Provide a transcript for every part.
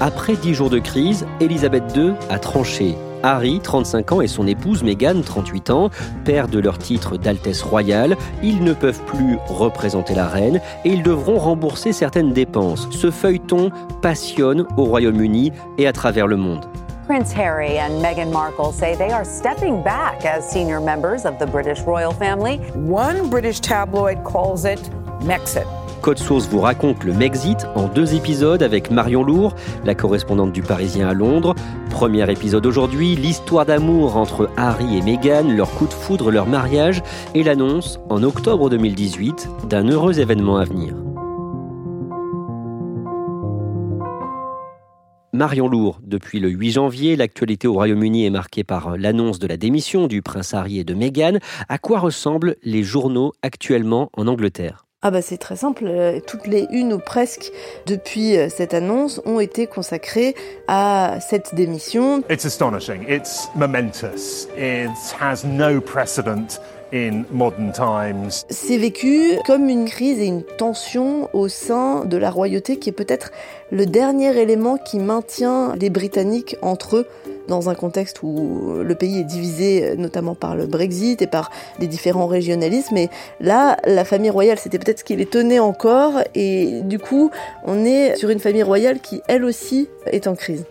Après dix jours de crise, Elisabeth II a tranché. Harry, 35 ans, et son épouse Meghan, 38 ans, perdent leur titre d'Altesse royale. Ils ne peuvent plus représenter la reine et ils devront rembourser certaines dépenses. Ce feuilleton passionne au Royaume-Uni et à travers le monde. Prince Harry and Meghan Markle say they are stepping back as senior members of the British royal family. One British tabloid calls it Mexit. Code Source vous raconte le Mexit en deux épisodes avec Marion Lourd, la correspondante du Parisien à Londres. Premier épisode aujourd'hui, l'histoire d'amour entre Harry et Meghan, leur coup de foudre, leur mariage et l'annonce en octobre 2018 d'un heureux événement à venir. Marion Lourd, depuis le 8 janvier, l'actualité au Royaume-Uni est marquée par l'annonce de la démission du prince Harry et de Meghan. À quoi ressemblent les journaux actuellement en Angleterre? Ah bah c'est très simple, euh, toutes les unes ou presque depuis euh, cette annonce ont été consacrées à cette démission. It's astonishing, it's momentous, it has no precedent in modern times. C'est vécu comme une crise et une tension au sein de la royauté qui est peut-être le dernier élément qui maintient les Britanniques entre eux dans un contexte où le pays est divisé notamment par le Brexit et par les différents régionalismes. Et là, la famille royale, c'était peut-être ce qui les tenait encore. Et du coup, on est sur une famille royale qui, elle aussi, est en crise.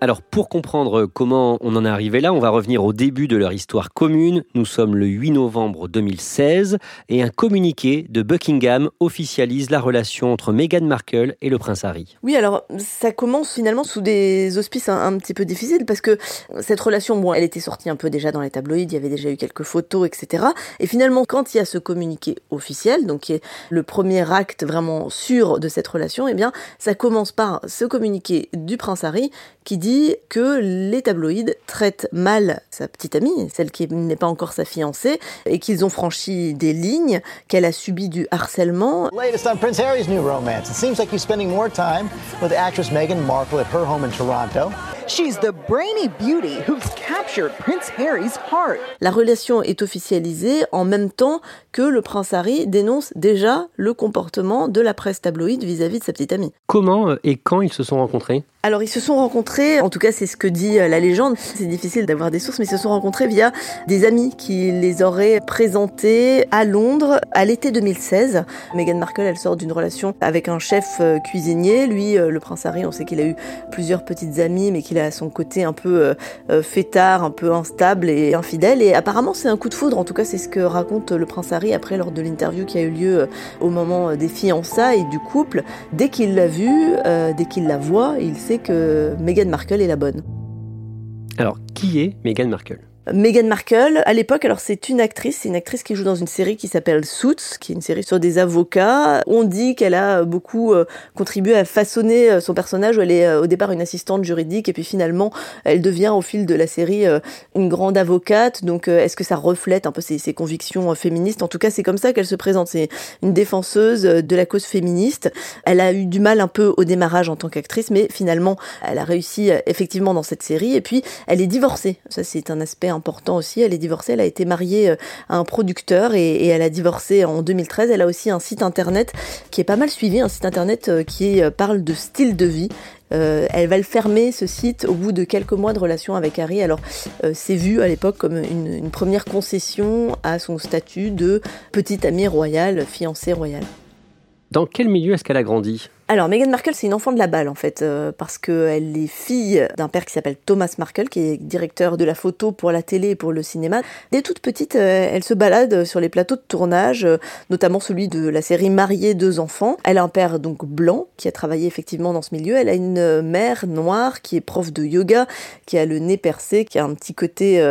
Alors pour comprendre comment on en est arrivé là, on va revenir au début de leur histoire commune. Nous sommes le 8 novembre 2016 et un communiqué de Buckingham officialise la relation entre Meghan Markle et le prince Harry. Oui, alors ça commence finalement sous des auspices un, petit peu difficiles parce que cette relation, bon, elle était sortie un peu déjà dans les tabloïds, il y avait déjà eu quelques photos, etc. Et finalement, quand il y a ce communiqué officiel, donc qui est le premier acte vraiment sûr de cette relation, eh bien, ça commence par ce communiqué du prince Harry qui dit que les tabloïds traitent mal sa petite amie, celle qui n'est pas encore sa fiancée, et qu'ils ont franchi des lignes, qu'elle a subi du harcèlement. Latest on Prince Harry's new romance. It seems like he's spending more time with actress Meghan Markle at her home in Toronto. She's the brainy beauty who's captured Prince Harry's heart. La relation est officialisée en même temps que le prince Harry dénonce déjà le comportement de la presse tabloïde vis-à-vis de sa petite amie. Comment et quand ils se sont rencontrés? Alors ils se sont rencontrés, en tout cas c'est ce que dit euh, la légende, c'est difficile d'avoir des sources, mais ils se sont rencontrés via des amis qui les auraient présentés à Londres à l'été 2016. Meghan Markle, elle sort d'une relation avec un chef euh, cuisinier, lui, euh, le prince Harry, on sait qu'il a eu plusieurs petites amies, mais qu'il a son côté un peu fêtard, un peu instable et infidèle, et apparemment c'est un coup de foudre, en tout cas c'est ce que raconte le prince Harry après lors de l'interview qui a eu lieu au moment des fiançailles du couple. Dès qu'il l'a vue, dès qu'il la voit, il sait que Meghan Markle est la bonne. Alors, qui est Meghan Markle? Meghan Markle, à l'époque, alors c'est une actrice, c'est une actrice qui joue dans une série qui s'appelle Suits, qui est une série sur des avocats. On dit qu'elle a beaucoup euh, contribué à façonner euh, son personnage, où elle est euh, au départ une assistante juridique, et puis finalement, elle devient au fil de la série une grande avocate. Donc, est-ce que ça reflète un peu ses, ses convictions féministes? En tout cas, c'est comme ça qu'elle se présente. C'est une défenseuse de la cause féministe. Elle a eu du mal un peu au démarrage en tant qu'actrice, mais finalement, elle a réussi effectivement dans cette série. Et puis, elle est divorcée. Ça, c'est un aspect important aussi. Elle est divorcée, elle a été mariée à un producteur et, elle a divorcé en 2013. Elle a aussi un site internet qui est pas mal suivi, un site internet qui parle de style de vie. elle va le fermer, ce site, au bout de quelques mois de relation avec Harry. Alors, c'est vu à l'époque comme une, une première concession à son statut de petite amie royale, fiancée royale. Dans quel milieu est-ce qu'elle a grandi? Alors, Meghan Markle, c'est une enfant de la balle, en fait, euh, parce qu'elle est fille d'un père qui s'appelle Thomas Markle, qui est directeur de la photo pour la télé et pour le cinéma. Dès toute petite, euh, elle se balade sur les plateaux de tournage, euh, notamment celui de la série Mariée, deux enfants. Elle a un père, donc, blanc, qui a travaillé effectivement dans ce milieu. Elle a une mère noire, qui est prof de yoga, qui a le nez percé, qui a un petit côté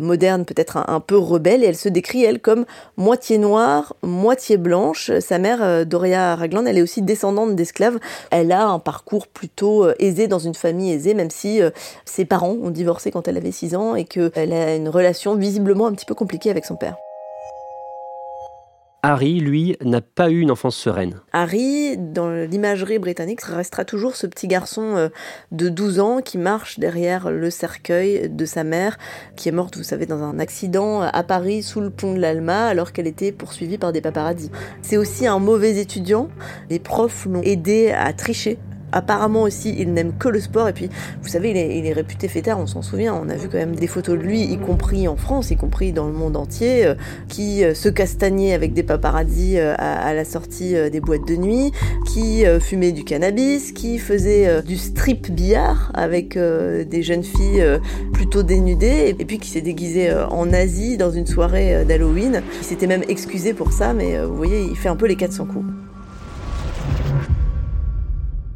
moderne, peut-être un, un, peu rebelle, et elle se décrit, elle, comme moitié noire, moitié blanche. Sa mère, Doria Ragland, elle est aussi descendante d'esclaves elle a un parcours plutôt euh, aisé dans une famille aisée, même si euh, ses parents ont divorcé quand elle avait 6 ans et qu'elle a une relation visiblement un petit peu compliquée avec son père. Harry, lui, n'a pas eu une enfance sereine. Harry, dans l'imagerie britannique, restera toujours ce petit garçon euh, de 12 ans qui marche derrière le cercueil de sa mère, qui est morte, vous savez, dans un accident à Paris sous le pont de l'Alma, alors qu'elle était poursuivie par des paparazzis. C'est aussi un mauvais étudiant. Les profs l'ont aidé à tricher apparemment aussi, il n'aime que le sport. Et puis, vous savez, il est, réputé fêtard, on s'en souvient. On a vu quand même des photos de lui, y compris en France, y compris dans le monde entier, euh, qui euh, se castagnait avec des paparazzis euh, à, la sortie des boîtes de nuit, qui fumait du cannabis, qui faisait du strip billard avec des jeunes filles plutôt dénudées, et puis qui s'est déguisé en Asie dans une soirée d'Halloween. Il s'était même excusé pour ça, mais vous voyez, il fait un peu les 400 coups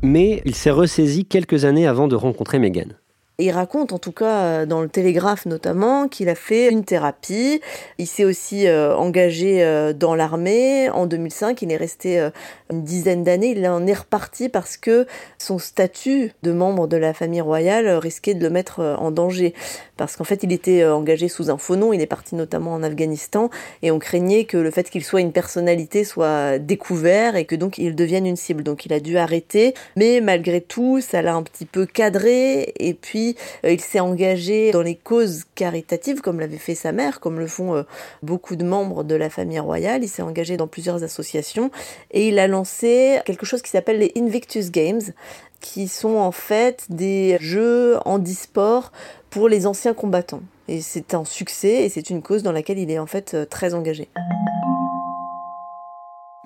mais il s'est ressaisi quelques années avant de rencontrer Meghan. Il raconte, en tout cas euh, dans le Télégraphe notamment, qu'il a fait une thérapie. Il s'est aussi euh, engagé euh, dans l'armée. En 2005, il est resté une dizaine d'années. Il en est reparti parce que son statut de membre de la famille royale risquait de le mettre en danger. Parce qu'en fait, il était engagé sous un faux nom. Il est parti notamment en Afghanistan et on craignait que le fait qu'il soit une personnalité soit découvert et que donc il devienne une cible. Donc il a dû arrêter. Mais malgré tout, ça l'a un petit peu cadré et puis euh, il s'est engagé dans les causes caritatives, comme l'avait fait sa mère, comme le font euh, beaucoup de membres de la famille royale. Il s'est engagé dans plusieurs associations et il a lancé quelque chose qui s'appelle les Invictus Games, qui sont en fait des jeux handisport pour les anciens combattants. Et c'est un succès et c'est une cause dans laquelle il est en fait euh, très engagé.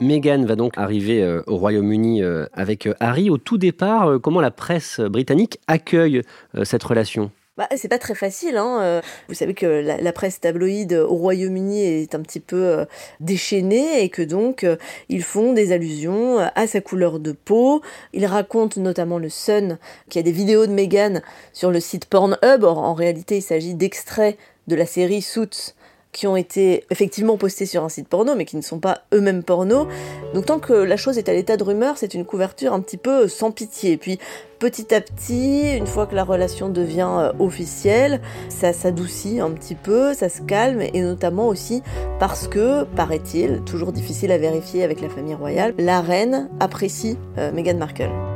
Meghan va donc arriver euh, au Royaume-Uni euh, avec euh, Harry. Au tout départ, comment la presse britannique accueille cette relation? Bah, c'est pas très facile. Hein. Vous savez que la, presse tabloïde au Royaume-Uni est un petit peu déchaînée et que donc ils font des allusions à sa couleur de peau. Ils racontent notamment le Sun qui a des vidéos de Meghan sur le site Pornhub. Or, en réalité, il s'agit d'extraits de la série Suits qui ont été effectivement postés sur un site porno, mais qui ne sont pas eux-mêmes porno. Donc tant que la chose est à l'état de rumeur, c'est une couverture un petit peu sans pitié. Puis petit à petit, une fois que la relation devient euh, officielle, ça s'adoucit un petit peu, ça se calme, et notamment aussi parce que, paraît-il, toujours difficile à vérifier avec la famille royale, la reine apprécie euh, Meghan Markle.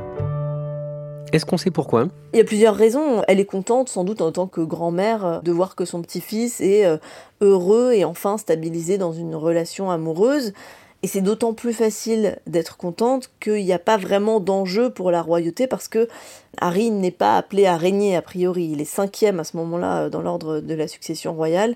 Est-ce qu'on sait pourquoi? Il y a plusieurs raisons. Elle est contente, sans doute en tant que grand-mère, de voir que son petit-fils est euh, heureux et enfin stabilisé dans une relation amoureuse. Et c'est d'autant plus facile d'être contente qu'il n'y a pas vraiment d'enjeu pour la royauté parce que Harry n'est pas appelé à régner a priori. Il est cinquième à ce moment-là dans l'ordre de la succession royale.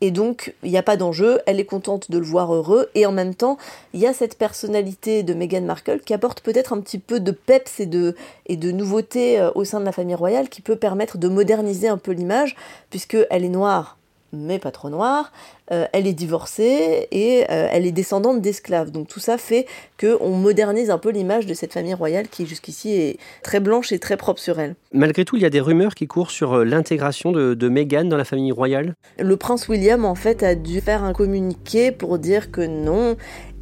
Et donc, il n'y a pas d'enjeu, elle est contente de le voir heureux, et en même temps, il y a cette personnalité de Meghan Markle qui apporte peut-être un petit peu de peps et de, et de nouveauté euh, au sein de la famille royale, qui peut permettre de moderniser un peu l'image, puisqu'elle est noire, mais pas trop noire, euh, elle est divorcée et euh, elle est descendante d'esclaves. Donc tout ça fait qu'on modernise un peu l'image de cette famille royale qui jusqu'ici est très blanche et très propre sur elle. Malgré tout, il y a des rumeurs qui courent sur euh, l'intégration de, de Meghan dans la famille royale. Le prince William en fait a dû faire un communiqué pour dire que non,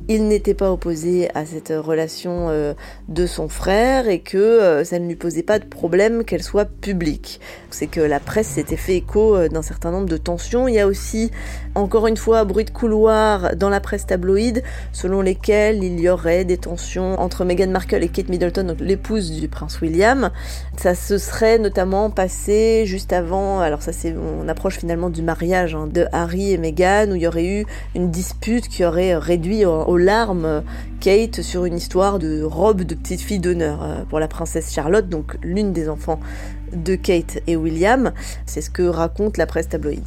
il n'était pas opposé à cette relation euh, de son frère et que euh, ça ne lui posait pas de problème qu'elle soit publique. C'est que la presse s'était fait écho euh, d'un certain nombre de tensions. Il y a aussi, encore une fois, bruit de couloir dans la presse tabloïde, selon lesquels il y aurait des tensions entre Meghan Markle et Kate Middleton, l'épouse du prince William. Ça se serait notamment passé juste avant, alors ça c'est, on approche finalement du mariage hein, de Harry et Meghan, où il y aurait eu une dispute qui aurait réduit au larmes Kate sur une histoire de robe de petite fille d'honneur euh, pour la princesse Charlotte, donc l'une des enfants de Kate et William. C'est ce que raconte la presse tabloïde.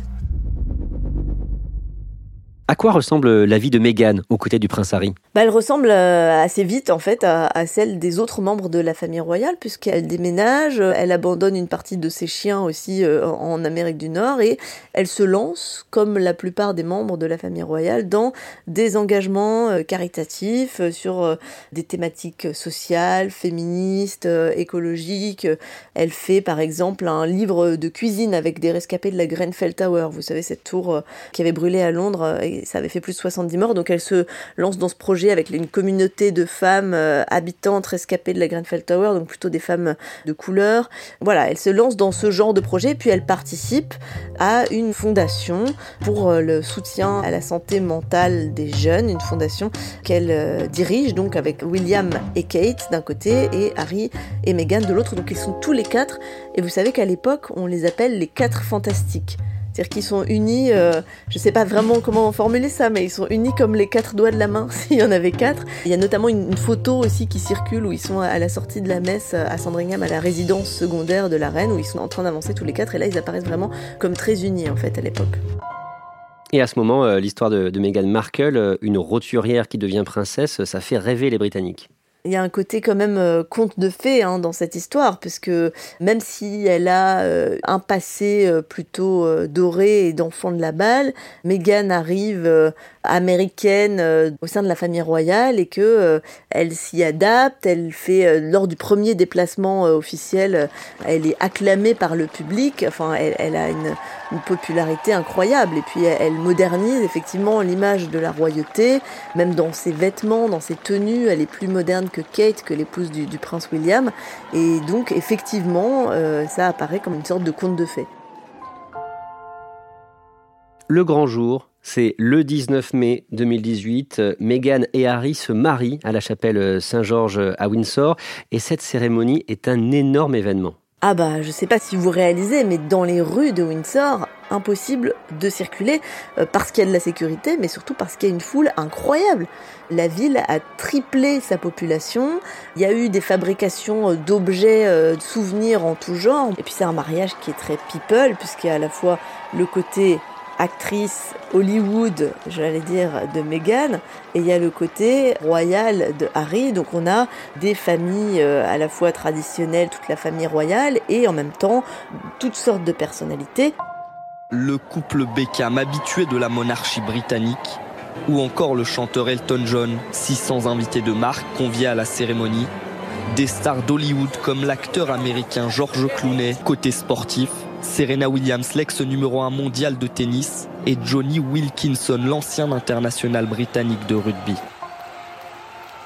À quoi ressemble la vie de Meghan aux côtés du prince Harry? Bah, Elle ressemble euh, assez vite en fait à, celle des autres membres de la famille royale puisqu'elle déménage, elle abandonne une partie de ses chiens aussi euh, en Amérique du Nord et elle se lance comme la plupart des membres de la famille royale dans des engagements euh, caritatifs sur des thématiques sociales, féministes, écologiques. Elle fait par exemple un livre de cuisine avec des rescapés de la Grenfell Tower, vous savez cette tour qui avait brûlé à Londres ça avait fait plus de 70 morts. Donc elle se lance dans ce projet avec une communauté de femmes euh, habitantes rescapées de la Grenfell Tower, donc plutôt des femmes de couleur. Voilà, elle se lance dans ce genre de projet, puis elle participe à une fondation pour euh, le soutien à la santé mentale des jeunes, une fondation qu'elle euh, dirige donc avec William et Kate d'un côté et Harry et Meghan de l'autre. Donc ils sont tous les quatre. Et vous savez qu'à l'époque, on les appelle les quatre fantastiques. C'est-à-dire qu'ils sont unis, euh, je ne sais pas vraiment comment formuler ça, mais ils sont unis comme les quatre doigts de la main, s'il y en avait quatre. Il y a notamment une, photo aussi qui circule où ils sont à la sortie de la messe à Sandringham, à la résidence secondaire de la reine, où ils sont en train d'avancer tous les quatre, et là ils apparaissent vraiment comme très unis en fait à l'époque. Et à ce moment, euh, l'histoire de, Meghan Markle, euh, une roturière qui devient princesse, ça fait rêver les Britanniques. Il y a un côté quand même euh, conte de fées hein, dans cette histoire, puisque même si elle a euh, un passé euh, plutôt doré et d'enfant de la balle, Meghan arrive américaine au sein de la famille royale et que elle s'y adapte. Elle fait lors du premier déplacement officiel, elle est acclamée par le public. Enfin, elle, elle a une, une, popularité incroyable. Et puis elle modernise effectivement l'image de la royauté, même dans ses vêtements, dans ses tenues. Elle est plus moderne que Kate, que l'épouse du, prince William. Et donc, effectivement, euh, ça apparaît comme une sorte de conte de fées. Le grand jour, c'est le 19 mai 2018. Meghan et Harry se marient à la chapelle Saint-Georges à Windsor et cette cérémonie est un énorme événement. Ah bah je sais pas si vous réalisez, mais dans les rues de Windsor, impossible de circuler euh, parce qu'il y a de la sécurité, mais surtout parce qu'il y a une foule incroyable. La ville a triplé sa population, il y a eu des fabrications euh, d'objets, euh, de souvenirs en tout genre, et puis c'est un mariage qui est très people, puisqu'il y a à la fois le côté actrice Hollywood, j'allais dire, de Meghan, et il y a le côté royal de Harry. Donc on a des familles euh, à la fois traditionnelles, toute la famille royale, et en même temps toutes sortes de personnalités. Le couple Beckham, habitué de la monarchie britannique, ou encore le chanteur Elton John, 600 invités de marque conviés à la cérémonie, des stars d'Hollywood comme l'acteur américain George Clooney, côté sportif, Serena Williams, l'ex numéro 1 mondial de tennis, et Johnny Wilkinson, l'ancien international britannique de rugby.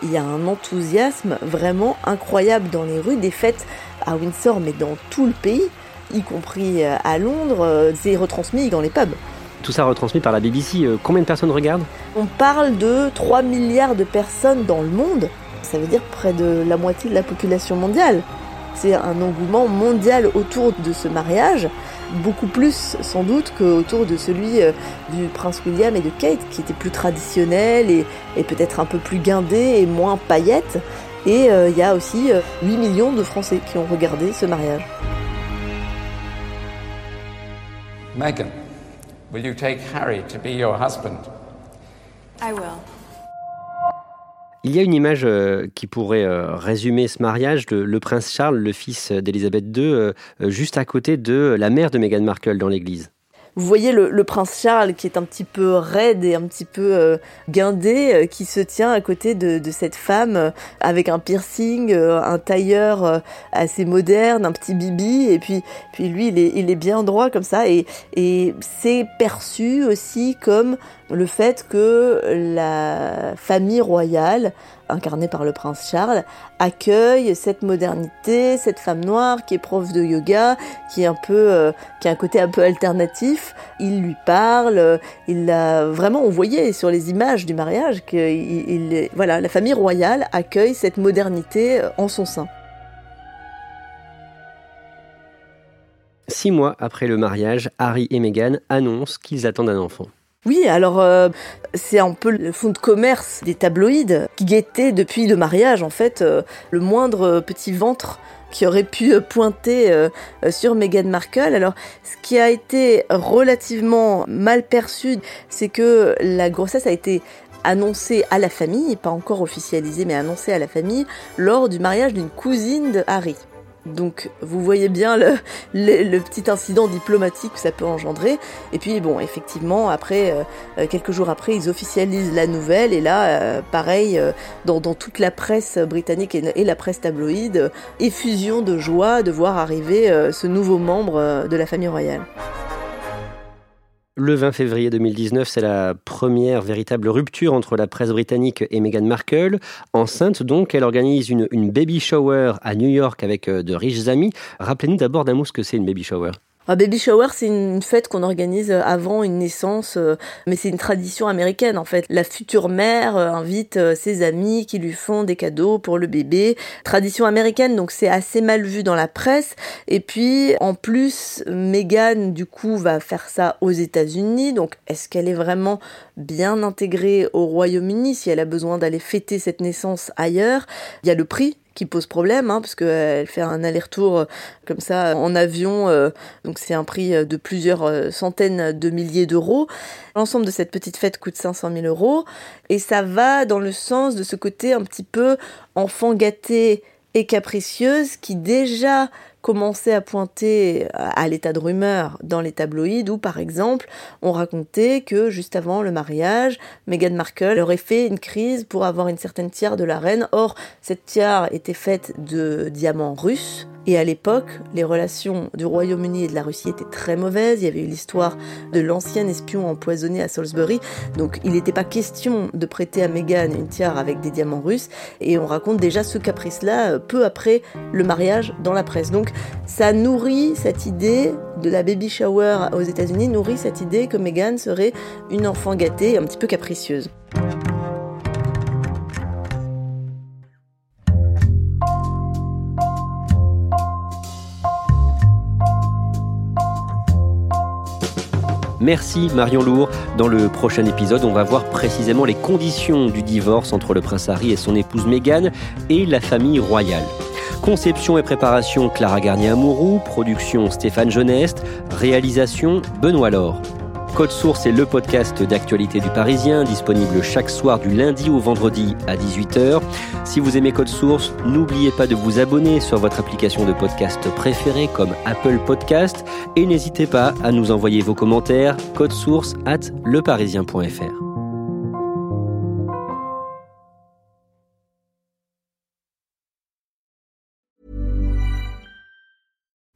Il y a un enthousiasme vraiment incroyable dans les rues, des fêtes à Windsor, mais dans tout le pays, y compris euh, à Londres, euh, c'est retransmis dans les pubs. Tout ça retransmis par la BBC, euh, combien de personnes regardent? On parle de 3 milliards de personnes dans le monde, ça veut dire près de la moitié de la population mondiale. C'est un engouement mondial autour de ce mariage, beaucoup plus sans doute qu'autour de celui euh, du prince William et de Kate, qui était plus traditionnel et, peut-être un peu plus guindé et moins paillette. Et euh, il y a aussi 8 euh, millions de Français qui ont regardé ce mariage. Meghan, will you take Harry to be your husband? I will. Il y a une image euh, qui pourrait euh, résumer ce mariage, de le prince Charles, le fils d'Élisabeth II, euh, juste à côté de la mère de Meghan Markle dans l'église. Vous voyez le, prince Charles qui est un petit peu raide et un petit peu guindé, qui se tient à côté de, cette femme avec un piercing, un tailleur assez moderne, un petit bibi, et puis, puis lui il est, il est bien droit comme ça, et, et c'est perçu aussi comme le fait que la famille royale, incarnée par le prince Charles, accueille cette modernité, cette femme noire qui est prof de yoga, qui est un peu, euh, qui a un côté un peu alternatif. Il lui parle, il a vraiment, on voyait sur les images du mariage que, il, voilà, la famille royale accueille cette modernité en son sein. Six mois après le mariage, Harry et Meghan annoncent qu'ils attendent un enfant. Oui, alors euh, c'est un peu le fond de commerce des tabloïds qui guettaient depuis le mariage en fait euh, le moindre petit ventre qui aurait pu pointer euh, sur Meghan Markle. Alors, ce qui a été relativement mal perçu, c'est que la grossesse a été annoncée à la famille, pas encore officialisée, mais annoncée à la famille lors du mariage d'une cousine de Harry. Donc vous voyez bien le, petit incident diplomatique que ça peut engendrer. Et puis bon, effectivement, après, euh, euh, quelques jours après, ils officialisent la nouvelle. Et là, euh, pareil, dans, toute la presse britannique et, la presse tabloïde, effusion de joie de voir arriver ce nouveau membre de la famille royale. Le 20 février 2019, c'est la première véritable rupture entre la presse britannique et Meghan Markle. Enceinte donc, elle organise une, baby shower à New York avec euh, de riches amis. Rappelez-nous d'abord d'un mot ce que c'est une baby shower. Un baby shower, c'est une fête qu'on organise avant une naissance, euh, mais c'est une tradition américaine en fait. La future mère euh, invite euh, ses amis qui lui font des cadeaux pour le bébé. Tradition américaine, donc c'est assez mal vu dans la presse. Et puis en plus, Meghan du coup va faire ça aux États-Unis. Donc est-ce qu'elle est vraiment bien intégrée au Royaume-Uni si elle a besoin d'aller fêter cette naissance ailleurs? Il y a le prix qui pose problème, hein, parce qu'elle fait un aller-retour euh, comme ça en avion, euh, donc c'est un prix euh, de plusieurs centaines de milliers d'euros. L'ensemble de cette petite fête coûte 500 000 euros, et ça va dans le sens de ce côté un petit peu enfant gâté et capricieuse qui déjà commençait à pointer à l'état de rumeur dans les tabloïds où, par exemple, on racontait que juste avant le mariage, Meghan Markle aurait fait une crise pour avoir une certaine tiare de la reine. Or, cette tiare était faite de diamants russes et à l'époque, les relations du Royaume-Uni et de la Russie étaient très mauvaises. Il y avait eu l'histoire de l'ancien espion empoisonné à Salisbury. Donc il n'était pas question de prêter à Meghan une tiare avec des diamants russes. Et on raconte déjà ce caprice-là euh, peu après le mariage dans la presse. Donc ça nourrit cette idée de la baby shower aux États-Unis, nourrit cette idée que Meghan serait une enfant gâtée, un petit peu capricieuse. Merci Marion Lourd. Dans le prochain épisode, on va voir précisément les conditions du divorce entre le prince Harry et son épouse Meghan et la famille royale. Conception et préparation Clara Garnier-Amouroux, production Stéphane Geneste, réalisation Benoît Laure. Code Source est le podcast d'actualité du Parisien, disponible chaque soir du lundi au vendredi à 18h. Si vous aimez Code Source, n'oubliez pas de vous abonner sur votre application de podcast préférée comme Apple Podcast et n'hésitez pas à nous envoyer vos commentaires code source at leparisien.fr.